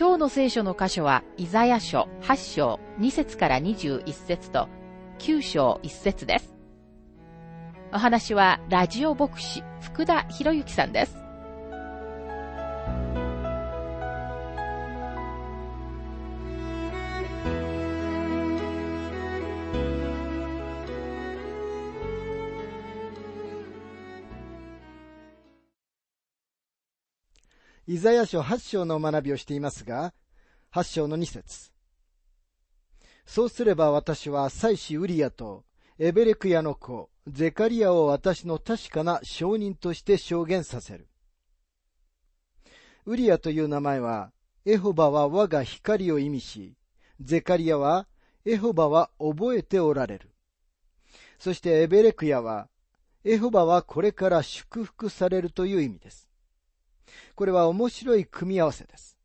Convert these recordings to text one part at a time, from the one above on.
今日の聖書の箇所は、イザヤ書8章2節から21節と9章1節です。お話は、ラジオ牧師、福田博之さんです。イザヤ書8章の学びをしていますが、8章の2節そうすれば私は祭司ウリアとエベレクヤの子、ゼカリアを私の確かな証人として証言させる。ウリアという名前は、エホバは我が光を意味し、ゼカリアは、エホバは覚えておられる。そしてエベレクヤは、エホバはこれから祝福されるという意味です。これは面白い組み合わせです。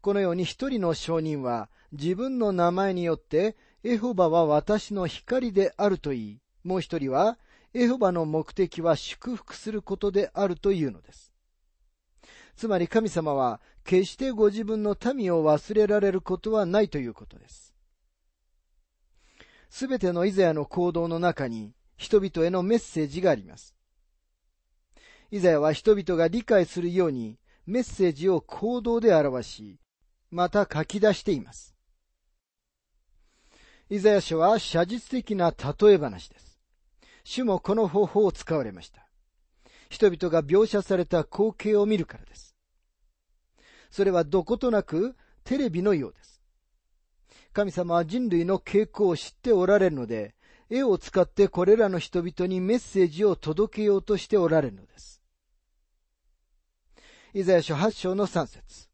このように一人の証人は自分の名前によってエホバは私の光であると言い、もう一人はエホバの目的は祝福することであるというのです。つまり神様は決してご自分の民を忘れられることはないということです。すべてのイザヤの行動の中に人々へのメッセージがあります。イザヤは人々が理解するようにメッセージを行動で表し、また書き出しています。イザヤ書は写実的な例え話です。主もこの方法を使われました。人々が描写された光景を見るからです。それはどことなくテレビのようです。神様は人類の傾向を知っておられるので、絵を使ってこれらの人々にメッセージを届けようとしておられるのです。イザヤ書8章の3節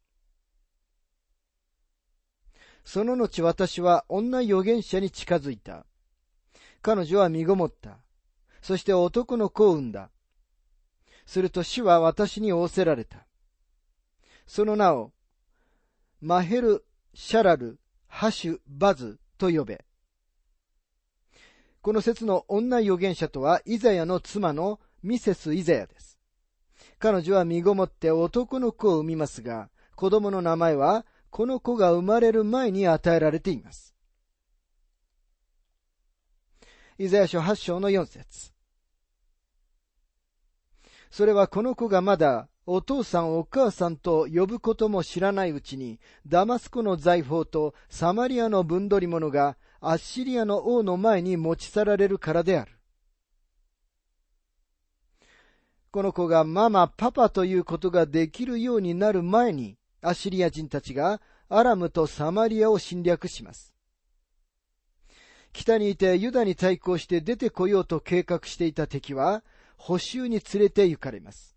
その後私は女預言者に近づいた。彼女は身ごもった。そして男の子を産んだ。すると主は私に仰せられた。その名を、マヘル・シャラル・ハシュ・バズと呼べ。この説の女預言者とは、イザヤの妻のミセス・イザヤです。彼女は身ごもって男の子を産みますが、子供の名前はこの子が生まれる前に与えられています。イザヤ書8章の4節それはこの子がまだお父さんお母さんと呼ぶことも知らないうちに、ダマスコの財宝とサマリアの分取り物がアッシリアの王の前に持ち去られるからである。この子がママ、パパということができるようになる前に、アシリア人たちがアラムとサマリアを侵略します。北にいてユダに対抗して出てこようと計画していた敵は、補修に連れて行かれます。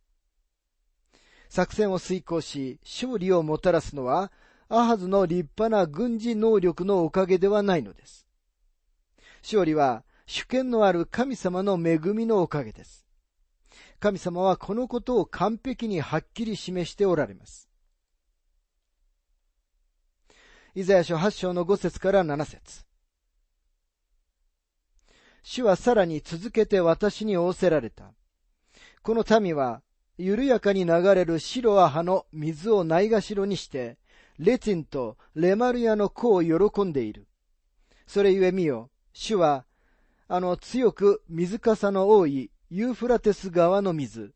作戦を遂行し、勝利をもたらすのは、アハズの立派な軍事能力のおかげではないのです。勝利は主権のある神様の恵みのおかげです。神様はこのことを完璧にはっきり示しておられます。イザヤ書8章の5節から7節主はさらに続けて私に仰せられた。この民は、緩やかに流れる白ア葉の水をないがしろにして、レツィンとレマルヤの子を喜んでいる。それゆえ見よ、主は、あの強く水かさの多いユーフラテス川の水、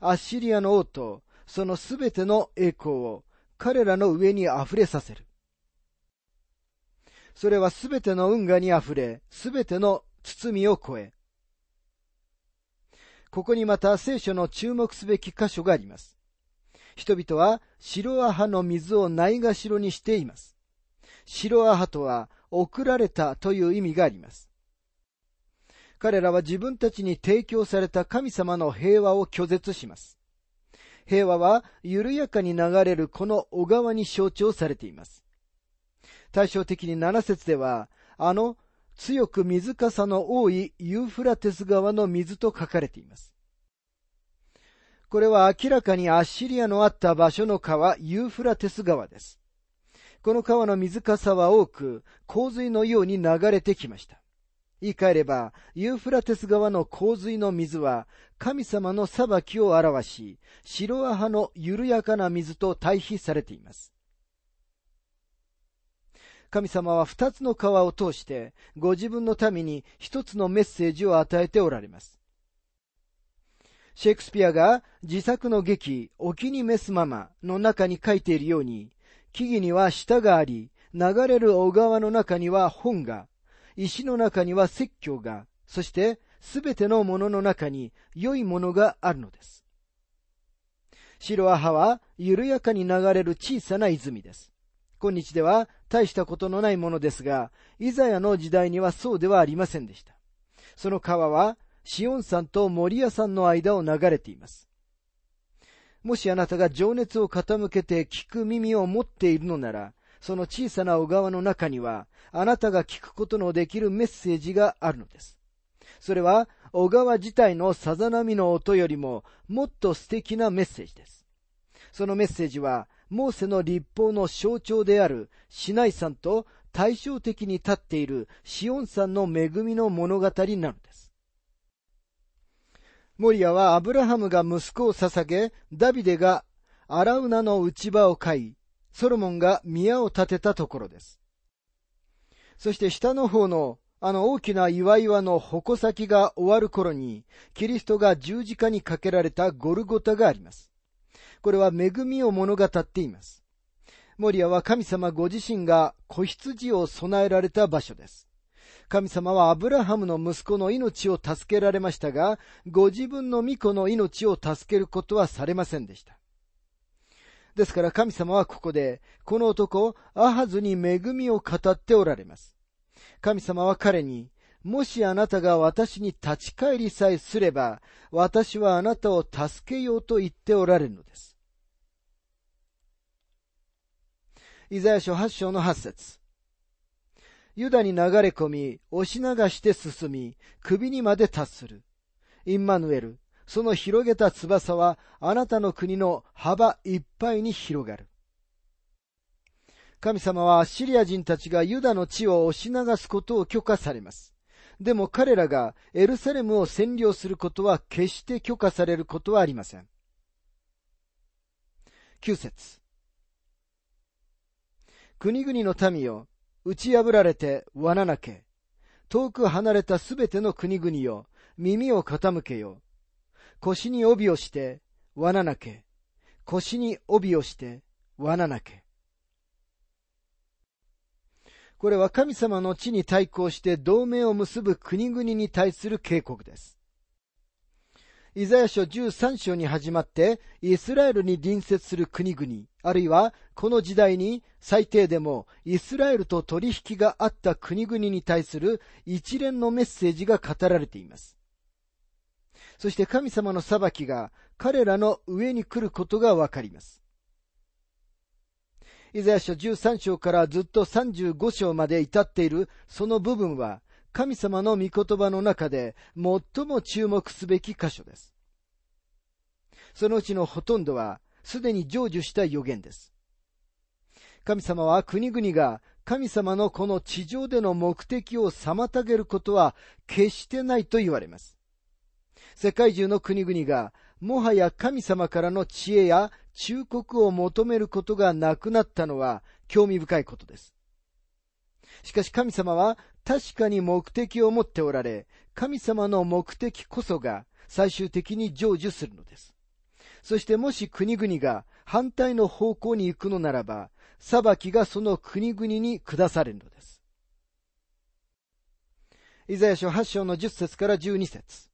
アッシリアの王とそのすべての栄光を彼らの上に溢れさせる。それはすべての運河に溢れ、すべての包みを超え。ここにまた聖書の注目すべき箇所があります。人々は白アハの水をないがしろにしています。白アハとは送られたという意味があります。彼らは自分たちに提供された神様の平和を拒絶します。平和は緩やかに流れるこの小川に象徴されています。対照的に7節では、あの強く水かさの多いユーフラテス川の水と書かれています。これは明らかにアッシリアのあった場所の川、ユーフラテス川です。この川の水かさは多く、洪水のように流れてきました。言い換えれば、ユーフラテス川の洪水の水は、神様の裁きを表し、白ア派の緩やかな水と対比されています。神様は二つの川を通して、ご自分の民に一つのメッセージを与えておられます。シェイクスピアが自作の劇、お気に召すままの中に書いているように、木々には舌があり、流れる小川の中には本が、石の中には説教が、そしてすべてのものの中に良いものがあるのです。白アハは緩やかに流れる小さな泉です。今日では大したことのないものですが、イザヤの時代にはそうではありませんでした。その川は、シオン山と森屋山の間を流れています。もしあなたが情熱を傾けて聞く耳を持っているのなら、その小さな小川の中には、あなたが聞くことのできるメッセージがあるのです。それは、小川自体のさざ波の音よりも、もっと素敵なメッセージです。そのメッセージは、モーセの立法の象徴であるシナイ山と対照的に立っているシオン山の恵みの物語なのです。モリアはアブラハムが息子を捧げ、ダビデがアラウナの内場を飼い、ソロモンが宮を建てたところです。そして下の方のあの大きな岩岩の矛先が終わる頃に、キリストが十字架にかけられたゴルゴタがあります。これは恵みを物語っています。モリアは神様ご自身が子羊を備えられた場所です。神様はアブラハムの息子の命を助けられましたが、ご自分の御子の命を助けることはされませんでした。ですから神様はここで、この男、アハズに恵みを語っておられます。神様は彼に、もしあなたが私に立ち返りさえすれば、私はあなたを助けようと言っておられるのです。イザヤ書8章の8節ユダに流れ込み、押し流して進み、首にまで達する。インマヌエル、その広げた翼はあなたの国の幅いっぱいに広がる。神様はシリア人たちがユダの地を押し流すことを許可されます。でも彼らがエルサレムを占領することは決して許可されることはありません。9節国々の民よ、打ち破られて罠なけ。遠く離れたすべての国々よ、耳を傾けよ。腰に帯をして、罠なけ。腰に帯をして、罠なけ。これは神様の地に対抗して同盟を結ぶ国々に対する警告です。イザヤ書13章に始まって、イスラエルに隣接する国々、あるいはこの時代に最低でもイスラエルと取引があった国々に対する一連のメッセージが語られています。そして神様の裁きが彼らの上に来ることがわかります。イザヤ書13章からずっと35章まで至っているその部分は神様の御言葉の中で最も注目すべき箇所です。そのうちのほとんどはすでに成就した予言です。神様は国々が神様のこの地上での目的を妨げることは決してないと言われます。世界中の国々が、もはや神様からの知恵や忠告を求めることがなくなったのは興味深いことです。しかし神様は確かに目的を持っておられ、神様の目的こそが最終的に成就するのです。そしてもし国々が反対の方向に行くのならば、裁きがその国々に下されるのです。イザヤ書8章の10節から12節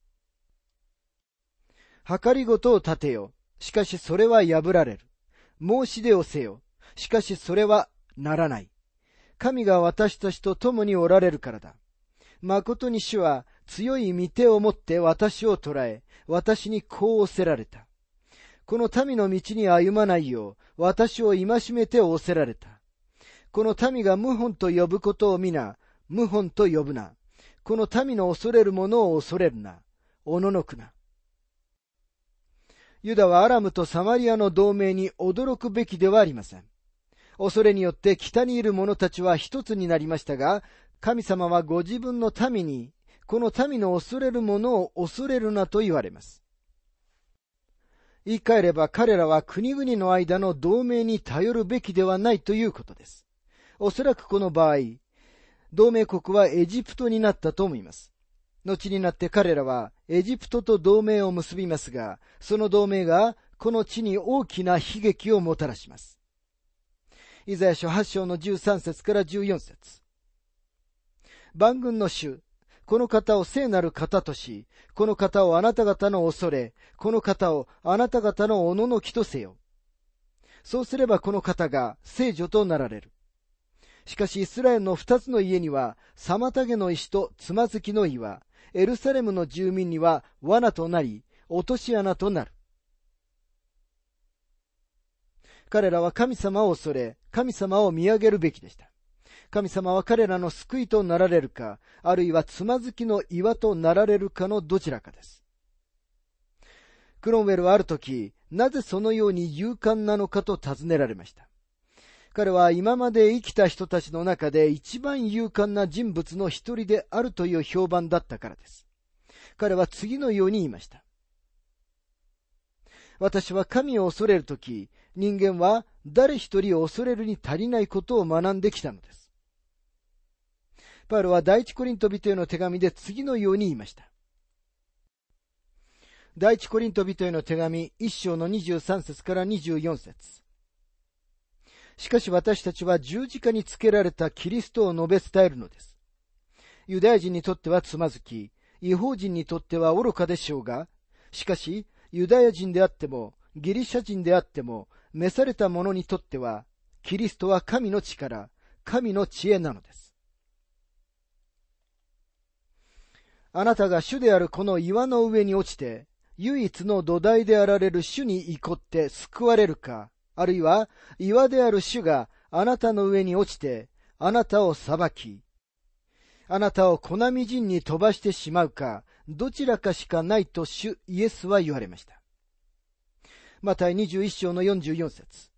計りごとを立てよ。しかしそれは破られる。申し出をせよ。しかしそれはならない。神が私たちと共におられるからだ。誠に主は強い御手を持って私を捕らえ、私にこうおせられた。この民の道に歩まないよう、私を戒めて仰せられた。この民が謀反と呼ぶことを皆、謀反と呼ぶな。この民の恐れる者を恐れるな。おののくな。ユダはアラムとサマリアの同盟に驚くべきではありません。恐れによって北にいる者たちは一つになりましたが、神様はご自分の民に、この民の恐れる者を恐れるなと言われます。言い換えれば彼らは国々の間の同盟に頼るべきではないということです。おそらくこの場合、同盟国はエジプトになったと思います。後になって彼らはエジプトと同盟を結びますが、その同盟がこの地に大きな悲劇をもたらします。イザヤ書8章の13節から14節万軍の主、この方を聖なる方とし、この方をあなた方の恐れ、この方をあなた方のおののきとせよ。そうすればこの方が聖女となられる。しかしイスラエルの二つの家には、妨げの石とつまずきの岩、エルサレムの住民には罠となり、落とし穴となる。彼らは神様を恐れ、神様を見上げるべきでした。神様は彼らの救いとなられるか、あるいはつまずきの岩となられるかのどちらかです。クロンウェルはある時、なぜそのように勇敢なのかと尋ねられました。彼は今まで生きた人たちの中で一番勇敢な人物の一人であるという評判だったからです。彼は次のように言いました。私は神を恐れるとき、人間は誰一人を恐れるに足りないことを学んできたのです。パウロは第一コリント人への手紙で次のように言いました。第一コリント人への手紙一章の23節から24節しかし私たちは十字架につけられたキリストを述べ伝えるのです。ユダヤ人にとってはつまずき、違法人にとっては愚かでしょうが、しかし、ユダヤ人であっても、ギリシャ人であっても、召された者にとっては、キリストは神の力、神の知恵なのです。あなたが主であるこの岩の上に落ちて、唯一の土台であられる主に怒って救われるか、あるいは岩である主があなたの上に落ちて、あなたを裁き、あなたを粉みじんに飛ばしてしまうか、どちらかしかないと主イエスは言われました。また21章の44節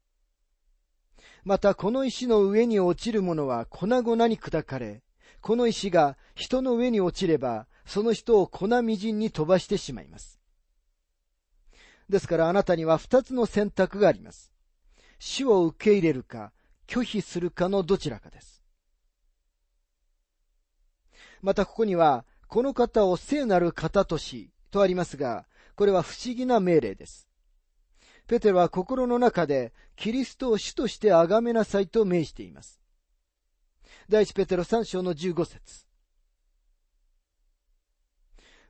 またこの石の上に落ちる者は粉々に砕かれ、この石が人の上に落ちれば、その人を粉みじんに飛ばしてしまいます。ですからあなたには二つの選択があります。死を受け入れるか、拒否するかのどちらかです。またここには、この方を聖なる方とし、とありますが、これは不思議な命令です。ペテロは心の中で、キリストを主として崇めなさいと命じています。第一ペテロ3章の15節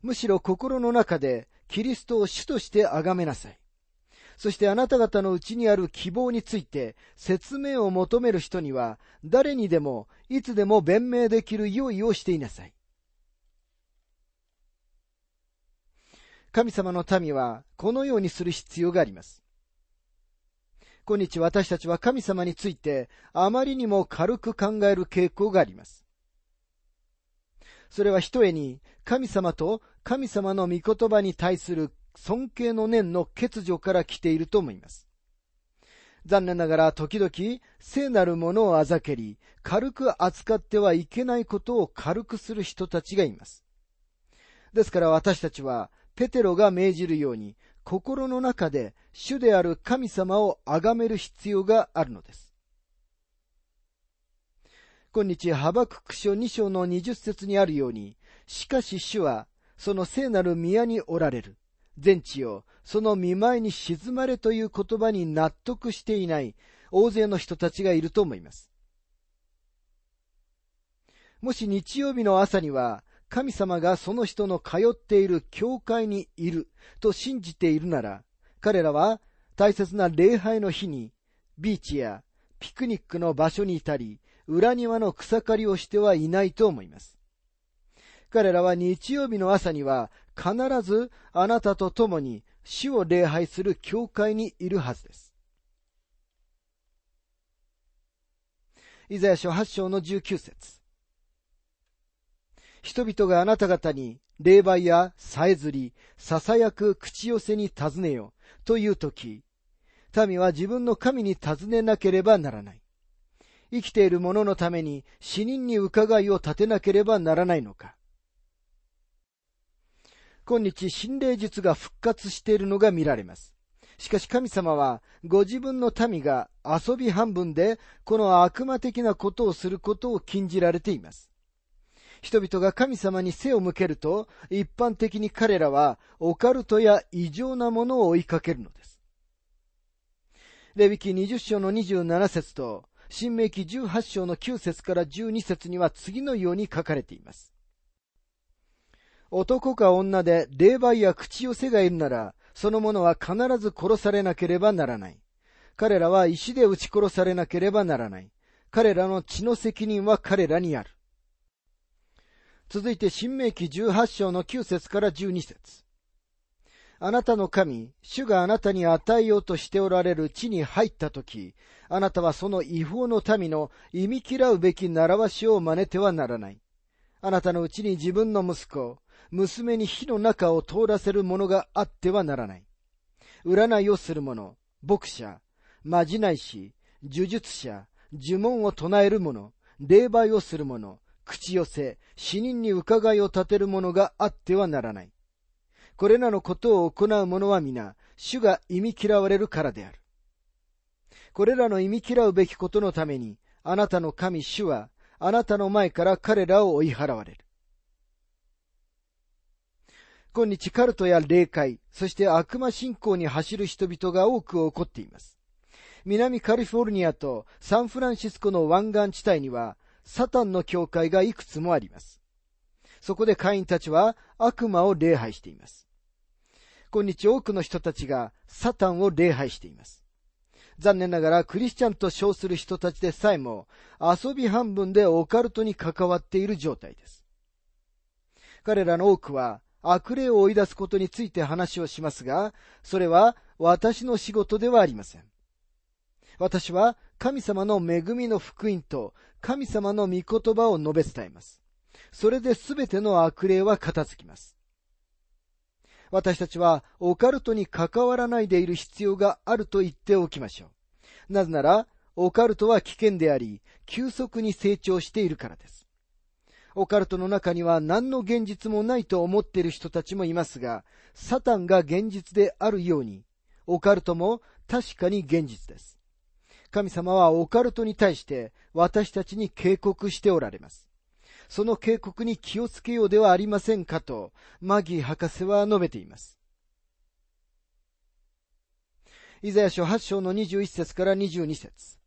むしろ心の中で、キリストを主として崇めなさい。そしてあなた方のうちにある希望について説明を求める人には誰にでもいつでも弁明できる用意をしていなさい。神様の民はこのようにする必要があります。今日私たちは神様についてあまりにも軽く考える傾向があります。それはひとえに神様と神様の御言葉に対する尊敬の念の欠如から来ていると思います。残念ながら時々聖なるものをあざけり、軽く扱ってはいけないことを軽くする人たちがいます。ですから私たちは、ペテロが命じるように、心の中で主である神様を崇める必要があるのです。今日、ハバクク書2章の20節にあるように、しかし主は、その聖なる宮におられる。全地をその見舞いに沈まれという言葉に納得していない大勢の人たちがいると思います。もし日曜日の朝には神様がその人の通っている教会にいると信じているなら、彼らは大切な礼拝の日にビーチやピクニックの場所にいたり、裏庭の草刈りをしてはいないと思います。彼らは日曜日の朝には必ずあなたと共に主を礼拝する教会にいるはずです。イザヤ書8章の19節人々があなた方に霊媒やさえずり、囁く口寄せに尋ねよというとき、民は自分の神に尋ねなければならない。生きている者のために死人に伺いを立てなければならないのか。今日心霊術が復活しているのが見られます。しかし神様はご自分の民が遊び半分でこの悪魔的なことをすることを禁じられています。人々が神様に背を向けると、一般的に彼らはオカルトや異常なものを追いかけるのです。レビキ20章の27節と、新明記18章の9節から12節には次のように書かれています。男か女で霊媒や口寄せがいるなら、その者は必ず殺されなければならない。彼らは石で撃ち殺されなければならない。彼らの血の責任は彼らにある。続いて、新明記18章の9節から12節あなたの神、主があなたに与えようとしておられる地に入ったとき、あなたはその違法の民の忌み嫌うべき習わしを真似てはならない。あなたのうちに自分の息子、娘に火の中を通らせる者があってはならない。占いをする者、牧者、まじない師、呪術者、呪文を唱える者、霊媒をする者、口寄せ、死人に伺いを立てる者があってはならない。これらのことを行う者は皆、主が忌み嫌われるからである。これらの忌み嫌うべきことのために、あなたの神主は、あなたの前から彼らを追い払われる。今日カルトや霊界、そして悪魔信仰に走る人々が多く起こっています。南カリフォルニアとサンフランシスコの湾岸地帯には、サタンの教会がいくつもあります。そこで会員たちは悪魔を礼拝しています。今日多くの人たちがサタンを礼拝しています。残念ながらクリスチャンと称する人たちでさえも遊び半分でオカルトに関わっている状態です。彼らの多くは悪霊を追い出すことについて話をしますが、それは私の仕事ではありません。私は神様の恵みの福音と神様の御言葉を述べ伝えます。それで全ての悪霊は片付きます。私たちはオカルトに関わらないでいる必要があると言っておきましょう。なぜなら、オカルトは危険であり、急速に成長しているからです。オカルトの中には何の現実もないと思っている人たちもいますが、サタンが現実であるように、オカルトも確かに現実です。神様はオカルトに対して私たちに警告しておられます。その警告に気をつけようではありませんかと、マギー博士は述べています。イザヤ書8章の21節から22節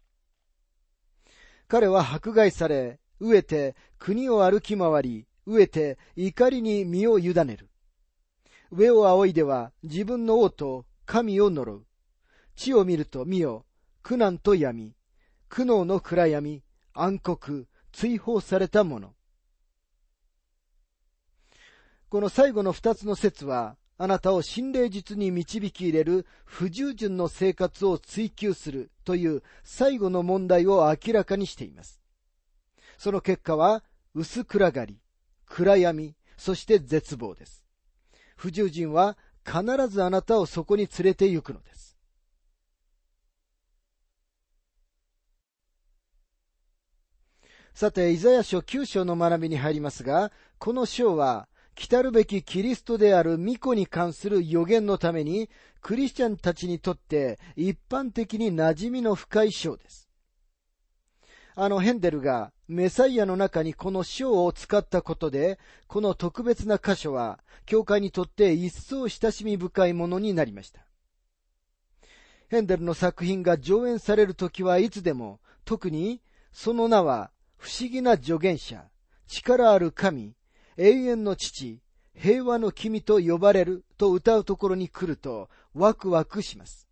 彼は迫害され、飢えて国を歩き回り、飢えて怒りに身を委ねる。上を仰いでは自分の王と神を呪う。地を見ると見よ、苦難と闇、苦悩の暗闇、暗黒、追放されたもの。この最後の二つの説は、あなたを心霊術に導き入れる不従順の生活を追求するという最後の問題を明らかにしています。その結果は、薄暗がり、暗闇、そして絶望です。不従順は必ずあなたをそこに連れて行くのです。さて、イザヤ書9章の学びに入りますが、この章は、来たるべきキリストである巫女に関する予言のために、クリスチャンたちにとって一般的に馴染みの深い章です。あのヘンデルがメサイアの中にこの章を使ったことで、この特別な箇所は、教会にとって一層親しみ深いものになりました。ヘンデルの作品が上演されるときはいつでも、特にその名は不思議な助言者、力ある神、永遠の父、平和の君と呼ばれると歌うところに来るとワクワクします。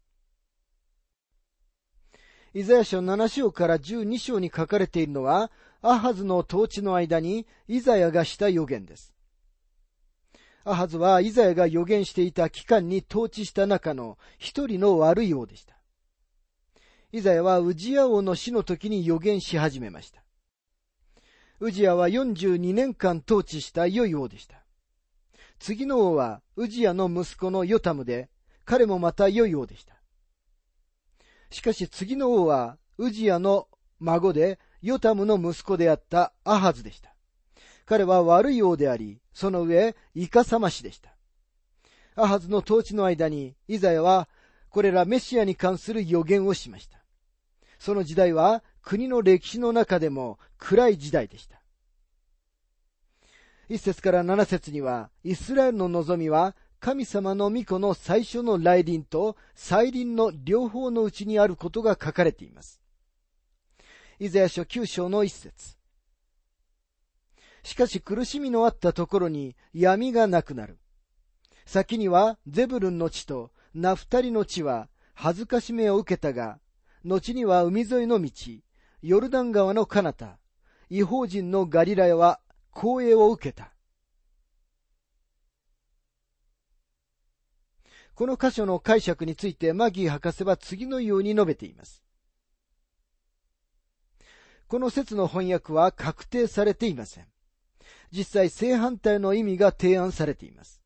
イザヤ書7章から12章に書かれているのは、アハズの統治の間にイザヤがした予言です。アハズはイザヤが予言していた期間に統治した中の一人の悪い王でした。イザヤはウジヤ王の死の時に予言し始めました。ウジヤは42年間統治した良い王でした。次の王はウジヤの息子のヨタムで、彼もまた良い王でした。しかし次の王はウジヤの孫でヨタムの息子であったアハズでした。彼は悪い王であり、その上、イカサマしでした。アハズの統治の間に、イザヤは、これらメシアに関する予言をしました。その時代は、国の歴史の中でも暗い時代でした。一節から七節には、イスラエルの望みは、神様の御子の最初の来臨と再臨の両方のうちにあることが書かれています。イザヤ書九章の一節。しかし苦しみのあったところに闇がなくなる。先にはゼブルンの地とナフタリの地は恥ずかしめを受けたが、後には海沿いの道、ヨルダン川の彼方、違法人のガリラヤは光栄を受けた。この箇所の解釈についてマギー博士は次のように述べています。この説の翻訳は確定されていません。実際正反対の意味が提案されています。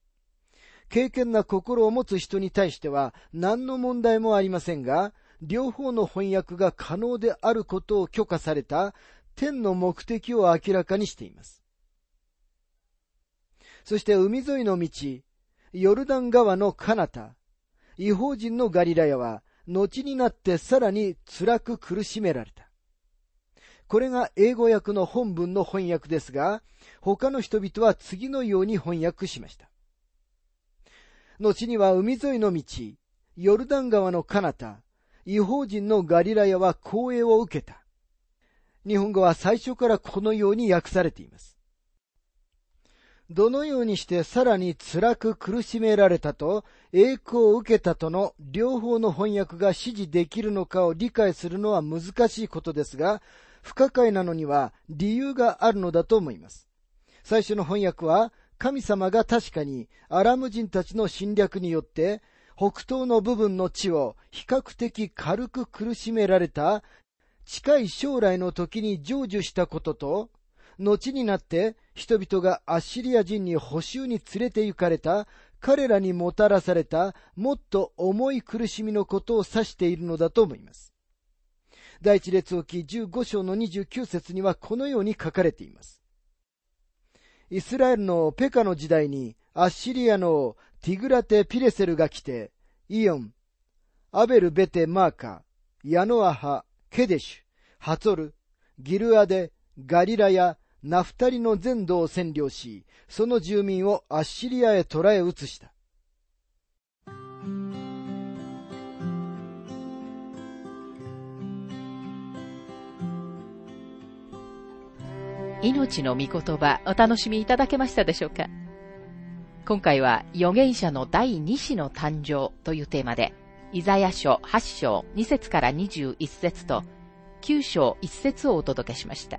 経験な心を持つ人に対しては何の問題もありませんが、両方の翻訳が可能であることを許可された天の目的を明らかにしています。そして海沿いの道、ヨルダン川の彼方、違法人のガリラヤは、後になってさらに辛く苦しめられた。これが英語訳の本文の翻訳ですが、他の人々は次のように翻訳しました。後には海沿いの道、ヨルダン川の彼方、違法人のガリラヤは光栄を受けた。日本語は最初からこのように訳されています。どのようにしてさらに辛く苦しめられたと栄光を受けたとの両方の翻訳が指示できるのかを理解するのは難しいことですが、不可解なのには理由があるのだと思います。最初の翻訳は、神様が確かにアラム人たちの侵略によって北東の部分の地を比較的軽く苦しめられた近い将来の時に成就したことと、後になって人々がアッシリア人に補修に連れて行かれた彼らにもたらされたもっと重い苦しみのことを指しているのだと思います。第一列置き15章の29節にはこのように書かれています。イスラエルのペカの時代にアッシリアのティグラテ・ピレセルが来て、イオン、アベル・ベテ・マーカ、ヤノアハ、ケデシュ、ハツォル、ギルアデ、ガリラヤ、ナフタリの全土を占領し、その住民をアッシリアへ捕らえ移した。命の御言葉お楽しみいただけましたでしょうか？今回は預言者の第二子の誕生というテーマで、イザヤ書8章2節から21節と9章1節をお届けしました。